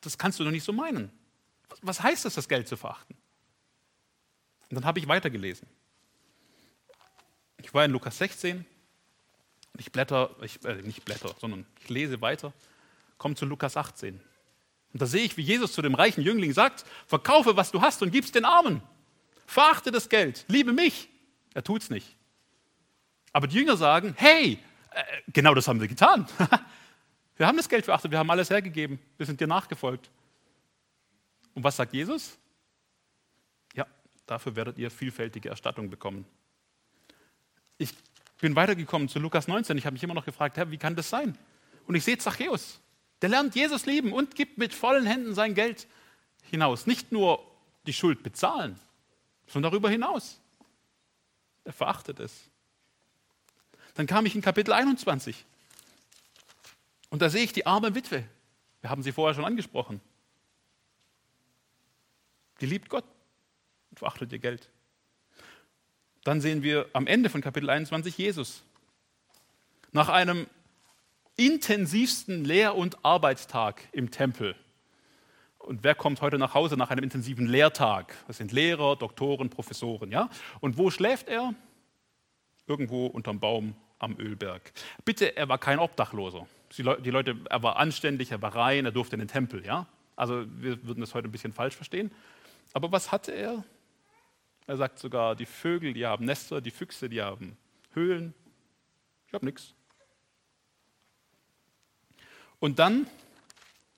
Das kannst du doch nicht so meinen. Was heißt es, das Geld zu verachten? Und dann habe ich weitergelesen. Ich war in Lukas 16 ich blätter, ich, äh, nicht blätter, sondern ich lese weiter, komme zu Lukas 18. Und da sehe ich, wie Jesus zu dem reichen Jüngling sagt, verkaufe, was du hast und gib's den Armen. Verachte das Geld, liebe mich. Er tut's nicht. Aber die Jünger sagen, hey, äh, genau das haben wir getan. wir haben das Geld verachtet, wir haben alles hergegeben, wir sind dir nachgefolgt. Und was sagt Jesus? Dafür werdet ihr vielfältige Erstattung bekommen. Ich bin weitergekommen zu Lukas 19. Ich habe mich immer noch gefragt, Herr, wie kann das sein? Und ich sehe Zachäus. Der lernt Jesus lieben und gibt mit vollen Händen sein Geld hinaus. Nicht nur die Schuld bezahlen, sondern darüber hinaus. Er verachtet es. Dann kam ich in Kapitel 21. Und da sehe ich die arme Witwe. Wir haben sie vorher schon angesprochen. Die liebt Gott und verachtet ihr Geld. Dann sehen wir am Ende von Kapitel 21 Jesus. Nach einem intensivsten Lehr- und Arbeitstag im Tempel. Und wer kommt heute nach Hause nach einem intensiven Lehrtag? Das sind Lehrer, Doktoren, Professoren. Ja? Und wo schläft er? Irgendwo unterm Baum am Ölberg. Bitte, er war kein Obdachloser. Die Leute, er war anständig, er war rein, er durfte in den Tempel. Ja? Also wir würden das heute ein bisschen falsch verstehen. Aber was hatte er? Er sagt sogar, die Vögel, die haben Nester, die Füchse, die haben Höhlen. Ich habe nichts. Und dann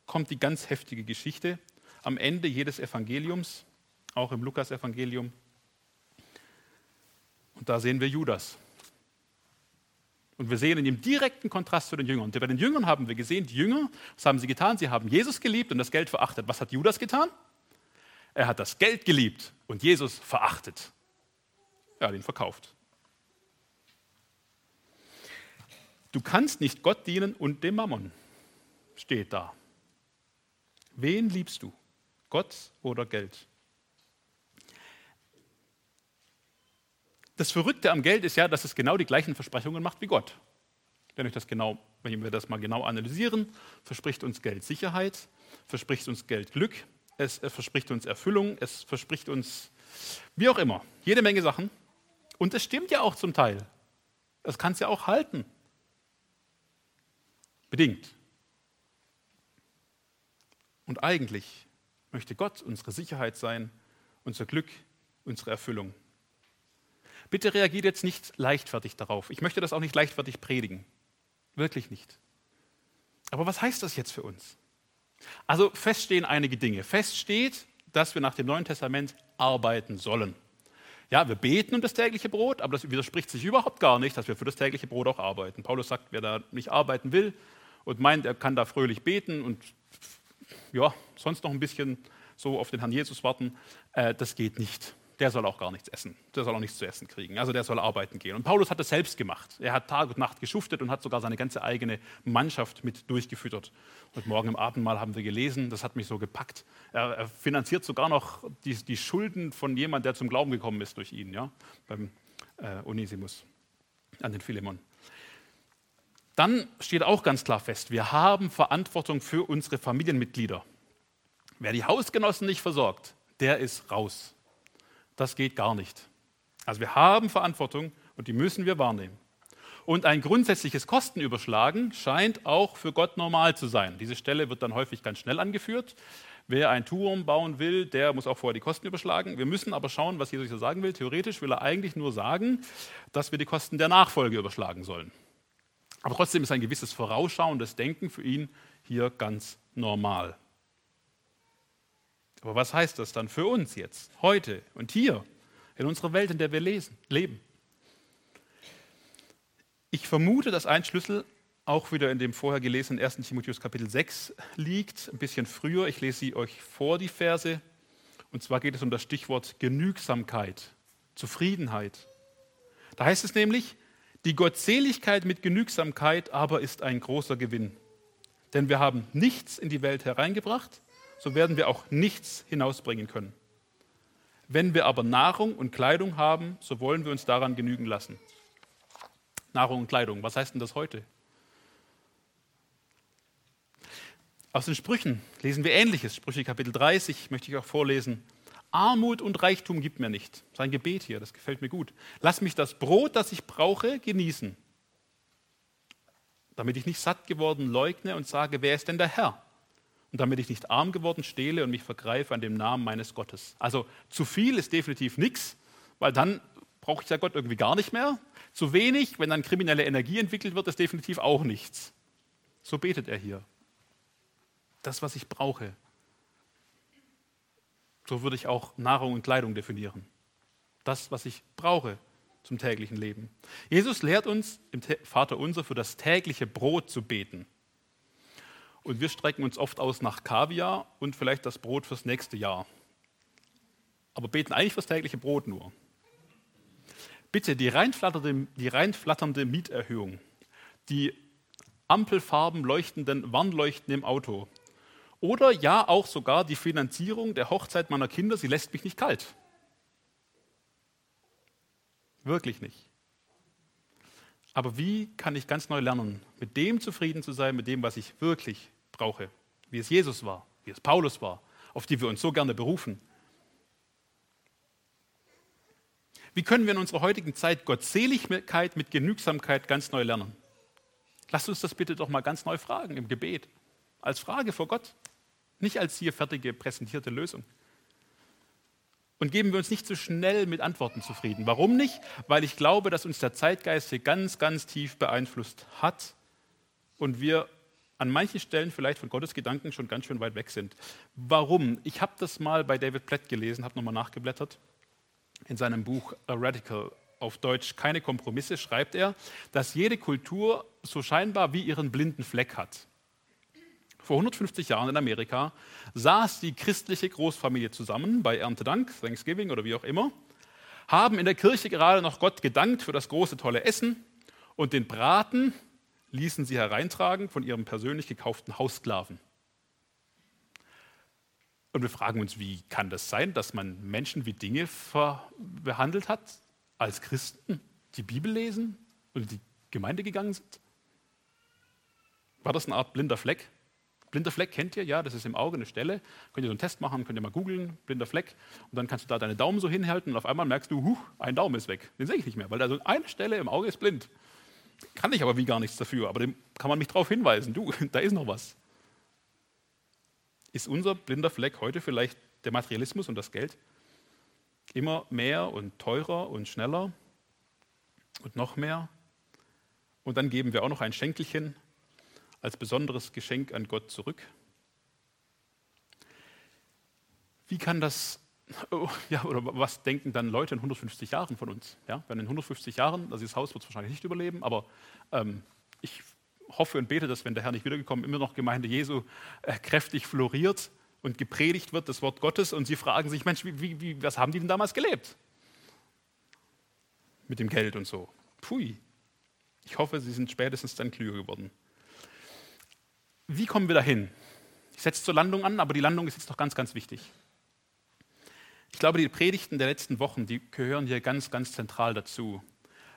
kommt die ganz heftige Geschichte am Ende jedes Evangeliums, auch im Lukas-Evangelium. Und da sehen wir Judas. Und wir sehen in dem direkten Kontrast zu den Jüngern. Und bei den Jüngern haben wir gesehen, die Jünger, was haben sie getan? Sie haben Jesus geliebt und das Geld verachtet. Was hat Judas getan? Er hat das Geld geliebt und Jesus verachtet. Er hat ihn verkauft. Du kannst nicht Gott dienen und dem Mammon, steht da. Wen liebst du? Gott oder Geld? Das Verrückte am Geld ist ja, dass es genau die gleichen Versprechungen macht wie Gott. Wenn, euch das genau, wenn wir das mal genau analysieren, verspricht uns Geld Sicherheit, verspricht uns Geld Glück, es, verspricht uns Erfüllung, es verspricht uns wie auch immer, jede Menge Sachen. Und es stimmt ja auch zum Teil. Das kann es ja auch halten. Bedingt. Und eigentlich möchte Gott unsere Sicherheit sein, unser Glück, unsere Erfüllung. Bitte reagiert jetzt nicht leichtfertig darauf. Ich möchte das auch nicht leichtfertig predigen. Wirklich nicht. Aber was heißt das jetzt für uns? Also feststehen einige Dinge. Fest steht, dass wir nach dem Neuen Testament arbeiten sollen. Ja, wir beten um das tägliche Brot, aber das widerspricht sich überhaupt gar nicht, dass wir für das tägliche Brot auch arbeiten. Paulus sagt, wer da nicht arbeiten will und meint, er kann da fröhlich beten und ja, sonst noch ein bisschen so auf den Herrn Jesus warten, äh, das geht nicht der soll auch gar nichts essen. Der soll auch nichts zu essen kriegen. Also der soll arbeiten gehen. Und Paulus hat das selbst gemacht. Er hat Tag und Nacht geschuftet und hat sogar seine ganze eigene Mannschaft mit durchgefüttert. Und morgen im Abendmahl haben wir gelesen, das hat mich so gepackt. Er, er finanziert sogar noch die, die, Schulden von jemandem, der zum Glauben gekommen ist durch ihn, ja? beim äh, Onesimus, an den Philemon. Dann steht auch ganz klar fest, wir haben Verantwortung für unsere Familienmitglieder. Wer die Hausgenossen nicht versorgt, der ist raus. Das geht gar nicht. Also wir haben Verantwortung und die müssen wir wahrnehmen. Und ein grundsätzliches Kostenüberschlagen scheint auch für Gott normal zu sein. Diese Stelle wird dann häufig ganz schnell angeführt. Wer einen Turm bauen will, der muss auch vorher die Kosten überschlagen. Wir müssen aber schauen, was Jesus hier sagen will. Theoretisch will er eigentlich nur sagen, dass wir die Kosten der Nachfolge überschlagen sollen. Aber trotzdem ist ein gewisses vorausschauendes Denken für ihn hier ganz normal. Aber was heißt das dann für uns jetzt, heute und hier, in unserer Welt, in der wir lesen, leben? Ich vermute, dass ein Schlüssel auch wieder in dem vorher gelesenen 1. Timotheus Kapitel 6 liegt, ein bisschen früher. Ich lese sie euch vor, die Verse. Und zwar geht es um das Stichwort Genügsamkeit, Zufriedenheit. Da heißt es nämlich, die Gottseligkeit mit Genügsamkeit aber ist ein großer Gewinn. Denn wir haben nichts in die Welt hereingebracht, so werden wir auch nichts hinausbringen können. Wenn wir aber Nahrung und Kleidung haben, so wollen wir uns daran genügen lassen. Nahrung und Kleidung, was heißt denn das heute? Aus den Sprüchen lesen wir Ähnliches. Sprüche Kapitel 30 möchte ich auch vorlesen. Armut und Reichtum gibt mir nicht. Sein Gebet hier, das gefällt mir gut. Lass mich das Brot, das ich brauche, genießen, damit ich nicht satt geworden leugne und sage, wer ist denn der Herr? Und damit ich nicht arm geworden stehle und mich vergreife an dem Namen meines Gottes. Also zu viel ist definitiv nichts, weil dann brauche ich ja Gott irgendwie gar nicht mehr. Zu wenig, wenn dann kriminelle Energie entwickelt wird, ist definitiv auch nichts. So betet er hier das, was ich brauche. So würde ich auch Nahrung und Kleidung definieren. Das, was ich brauche zum täglichen Leben. Jesus lehrt uns im Vater unser für das tägliche Brot zu beten. Und wir strecken uns oft aus nach Kaviar und vielleicht das Brot fürs nächste Jahr. Aber beten eigentlich fürs tägliche Brot nur. Bitte die reinflatternde, die reinflatternde Mieterhöhung, die Ampelfarben leuchtenden Warnleuchten im Auto, oder ja, auch sogar die Finanzierung der Hochzeit meiner Kinder, sie lässt mich nicht kalt. Wirklich nicht. Aber wie kann ich ganz neu lernen, mit dem zufrieden zu sein, mit dem, was ich wirklich brauche? Wie es Jesus war, wie es Paulus war, auf die wir uns so gerne berufen. Wie können wir in unserer heutigen Zeit Gottseligkeit mit Genügsamkeit ganz neu lernen? Lasst uns das bitte doch mal ganz neu fragen im Gebet. Als Frage vor Gott. Nicht als hier fertige präsentierte Lösung. Und geben wir uns nicht so schnell mit Antworten zufrieden. Warum nicht? Weil ich glaube, dass uns der Zeitgeist hier ganz, ganz tief beeinflusst hat und wir an manchen Stellen vielleicht von Gottes Gedanken schon ganz schön weit weg sind. Warum? Ich habe das mal bei David Platt gelesen, habe nochmal nachgeblättert. In seinem Buch A Radical auf Deutsch Keine Kompromisse schreibt er, dass jede Kultur so scheinbar wie ihren blinden Fleck hat vor 150 Jahren in Amerika, saß die christliche Großfamilie zusammen bei Erntedank, Thanksgiving oder wie auch immer, haben in der Kirche gerade noch Gott gedankt für das große tolle Essen und den Braten ließen sie hereintragen von ihrem persönlich gekauften Haussklaven. Und wir fragen uns, wie kann das sein, dass man Menschen wie Dinge behandelt hat als Christen, die Bibel lesen und in die Gemeinde gegangen sind? War das eine Art blinder Fleck? Blinder Fleck kennt ihr, ja, das ist im Auge eine Stelle. Könnt ihr so einen Test machen, könnt ihr mal googeln, blinder Fleck. Und dann kannst du da deine Daumen so hinhalten und auf einmal merkst du, huh, ein Daumen ist weg. Den sehe ich nicht mehr, weil also eine Stelle im Auge ist blind. Kann ich aber wie gar nichts dafür, aber dem kann man mich darauf hinweisen. Du, da ist noch was. Ist unser blinder Fleck heute vielleicht der Materialismus und das Geld? Immer mehr und teurer und schneller und noch mehr. Und dann geben wir auch noch ein Schenkelchen als besonderes Geschenk an Gott zurück. Wie kann das, oh, ja, oder was denken dann Leute in 150 Jahren von uns? Ja, wenn in 150 Jahren, also dieses Haus wird es wahrscheinlich nicht überleben, aber ähm, ich hoffe und bete, dass wenn der Herr nicht wiedergekommen, immer noch Gemeinde Jesu äh, kräftig floriert und gepredigt wird, das Wort Gottes, und sie fragen sich, Mensch, wie, wie, was haben die denn damals gelebt? Mit dem Geld und so. Pfui. Ich hoffe, sie sind spätestens dann klüger geworden. Wie kommen wir dahin? Ich setze zur Landung an, aber die Landung ist jetzt noch ganz, ganz wichtig. Ich glaube, die Predigten der letzten Wochen, die gehören hier ganz, ganz zentral dazu.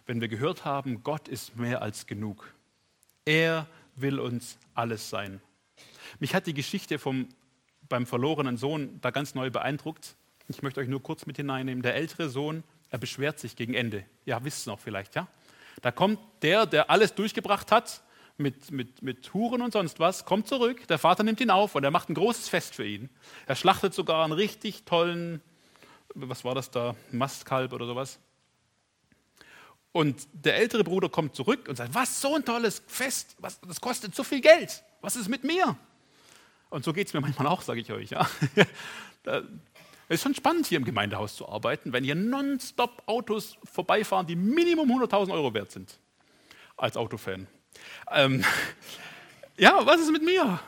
Wenn wir gehört haben, Gott ist mehr als genug. Er will uns alles sein. Mich hat die Geschichte vom, beim verlorenen Sohn da ganz neu beeindruckt. Ich möchte euch nur kurz mit hineinnehmen. Der ältere Sohn, er beschwert sich gegen Ende. Ja, wisst ihr noch vielleicht, ja? Da kommt der, der alles durchgebracht hat, mit, mit, mit Huren und sonst was, kommt zurück, der Vater nimmt ihn auf und er macht ein großes Fest für ihn. Er schlachtet sogar einen richtig tollen, was war das da, Mastkalb oder sowas. Und der ältere Bruder kommt zurück und sagt, was, so ein tolles Fest, was, das kostet so viel Geld, was ist mit mir? Und so geht es mir manchmal auch, sage ich euch. Ja. Es ist schon spannend, hier im Gemeindehaus zu arbeiten, wenn hier nonstop Autos vorbeifahren, die Minimum 100.000 Euro wert sind. Als Autofan. Ähm, ja, was ist mit mir?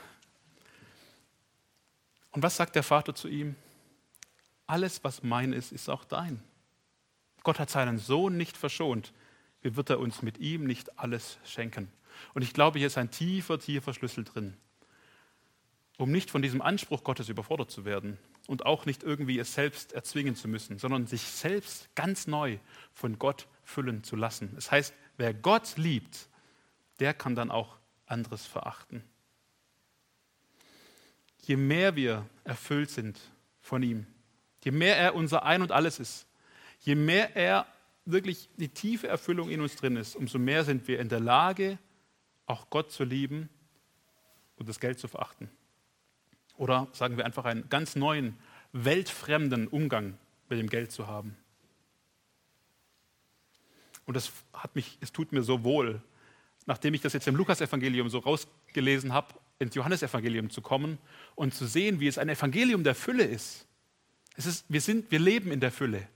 Und was sagt der Vater zu ihm? Alles, was mein ist, ist auch dein. Gott hat seinen Sohn nicht verschont. Wie wird er uns mit ihm nicht alles schenken? Und ich glaube, hier ist ein tiefer, tiefer Schlüssel drin. Um nicht von diesem Anspruch Gottes überfordert zu werden, und auch nicht irgendwie es selbst erzwingen zu müssen, sondern sich selbst ganz neu von Gott füllen zu lassen. Es das heißt, wer Gott liebt, der kann dann auch anderes verachten. Je mehr wir erfüllt sind von ihm, je mehr er unser Ein und alles ist, je mehr er wirklich die tiefe Erfüllung in uns drin ist, umso mehr sind wir in der Lage, auch Gott zu lieben und das Geld zu verachten. Oder sagen wir einfach einen ganz neuen, weltfremden Umgang mit dem Geld zu haben. Und das hat mich, es tut mir so wohl, nachdem ich das jetzt im Lukasevangelium so rausgelesen habe, ins Johannesevangelium zu kommen und zu sehen, wie es ein Evangelium der Fülle ist. Es ist wir, sind, wir leben in der Fülle.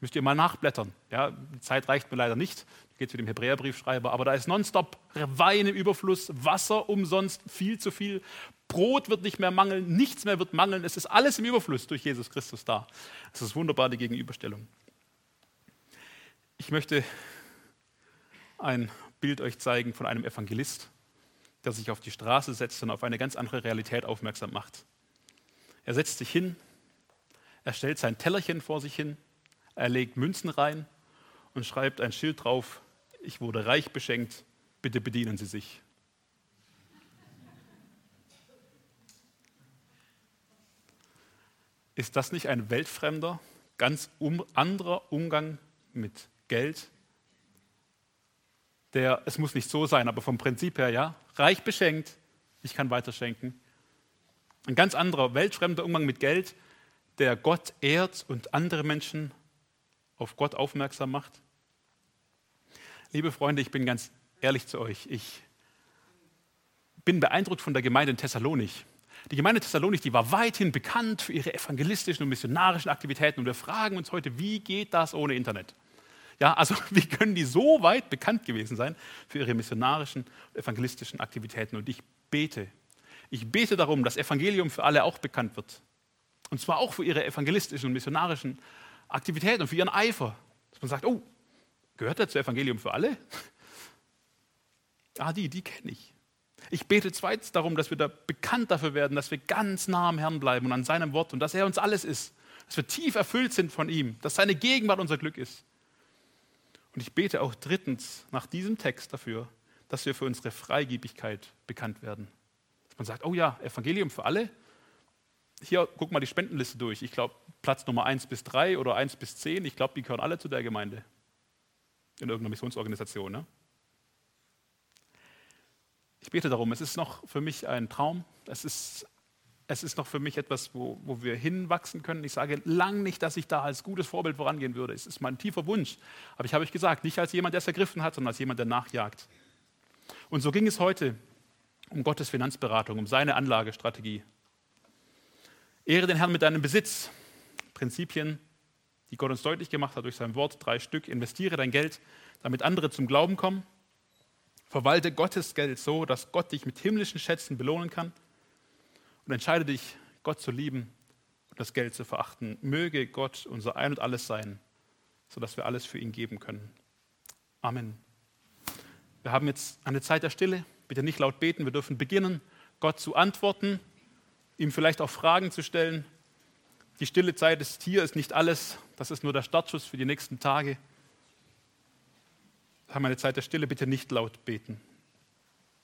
Müsst ihr mal nachblättern. Ja, die Zeit reicht mir leider nicht. Geht mit dem Hebräerbriefschreiber. Aber da ist nonstop Wein im Überfluss, Wasser umsonst, viel zu viel. Brot wird nicht mehr mangeln, nichts mehr wird mangeln. Es ist alles im Überfluss durch Jesus Christus da. Das ist wunderbar, die Gegenüberstellung. Ich möchte ein Bild euch zeigen von einem Evangelist, der sich auf die Straße setzt und auf eine ganz andere Realität aufmerksam macht. Er setzt sich hin, er stellt sein Tellerchen vor sich hin er legt Münzen rein und schreibt ein Schild drauf, ich wurde reich beschenkt, bitte bedienen Sie sich. Ist das nicht ein weltfremder, ganz um, anderer Umgang mit Geld? Der, es muss nicht so sein, aber vom Prinzip her, ja, reich beschenkt, ich kann weiterschenken. Ein ganz anderer, weltfremder Umgang mit Geld, der Gott ehrt und andere Menschen auf Gott aufmerksam macht? Liebe Freunde, ich bin ganz ehrlich zu euch. Ich bin beeindruckt von der Gemeinde in Thessalonich. Die Gemeinde Thessalonich, die war weithin bekannt für ihre evangelistischen und missionarischen Aktivitäten. Und wir fragen uns heute, wie geht das ohne Internet? Ja, also wie können die so weit bekannt gewesen sein für ihre missionarischen evangelistischen Aktivitäten? Und ich bete, ich bete darum, dass Evangelium für alle auch bekannt wird. Und zwar auch für ihre evangelistischen und missionarischen Aktivitäten und für ihren Eifer. Dass man sagt, oh, gehört der zu Evangelium für alle? Ah, die, die kenne ich. Ich bete zweitens darum, dass wir da bekannt dafür werden, dass wir ganz nah am Herrn bleiben und an seinem Wort und dass er uns alles ist. Dass wir tief erfüllt sind von ihm, dass seine Gegenwart unser Glück ist. Und ich bete auch drittens nach diesem Text dafür, dass wir für unsere Freigebigkeit bekannt werden. Dass man sagt, oh ja, Evangelium für alle, hier, guck mal die Spendenliste durch. Ich glaube, Platz Nummer 1 bis 3 oder 1 bis 10, ich glaube, die gehören alle zu der Gemeinde. In irgendeiner Missionsorganisation. Ne? Ich bete darum, es ist noch für mich ein Traum. Es ist, es ist noch für mich etwas, wo, wo wir hinwachsen können. Ich sage lang nicht, dass ich da als gutes Vorbild vorangehen würde. Es ist mein tiefer Wunsch. Aber ich habe euch gesagt, nicht als jemand, der es ergriffen hat, sondern als jemand, der nachjagt. Und so ging es heute um Gottes Finanzberatung, um seine Anlagestrategie. Ehre den Herrn mit deinem Besitz. Prinzipien, die Gott uns deutlich gemacht hat durch sein Wort, drei Stück. Investiere dein Geld, damit andere zum Glauben kommen. Verwalte Gottes Geld so, dass Gott dich mit himmlischen Schätzen belohnen kann. Und entscheide dich, Gott zu lieben und das Geld zu verachten. Möge Gott unser Ein und Alles sein, sodass wir alles für ihn geben können. Amen. Wir haben jetzt eine Zeit der Stille. Bitte nicht laut beten. Wir dürfen beginnen, Gott zu antworten ihm vielleicht auch Fragen zu stellen. Die stille Zeit ist hier, ist nicht alles. Das ist nur der Startschuss für die nächsten Tage. Wir haben eine Zeit der Stille, bitte nicht laut beten.